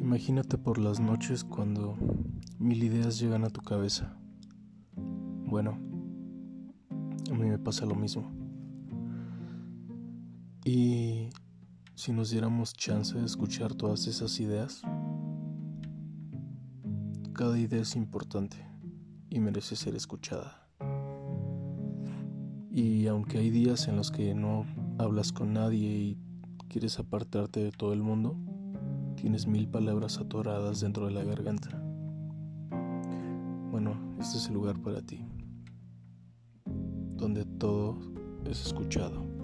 Imagínate por las noches cuando mil ideas llegan a tu cabeza. Bueno, a mí me pasa lo mismo. Y si nos diéramos chance de escuchar todas esas ideas, cada idea es importante y merece ser escuchada. Y aunque hay días en los que no hablas con nadie y quieres apartarte de todo el mundo, Tienes mil palabras atoradas dentro de la garganta. Bueno, este es el lugar para ti, donde todo es escuchado.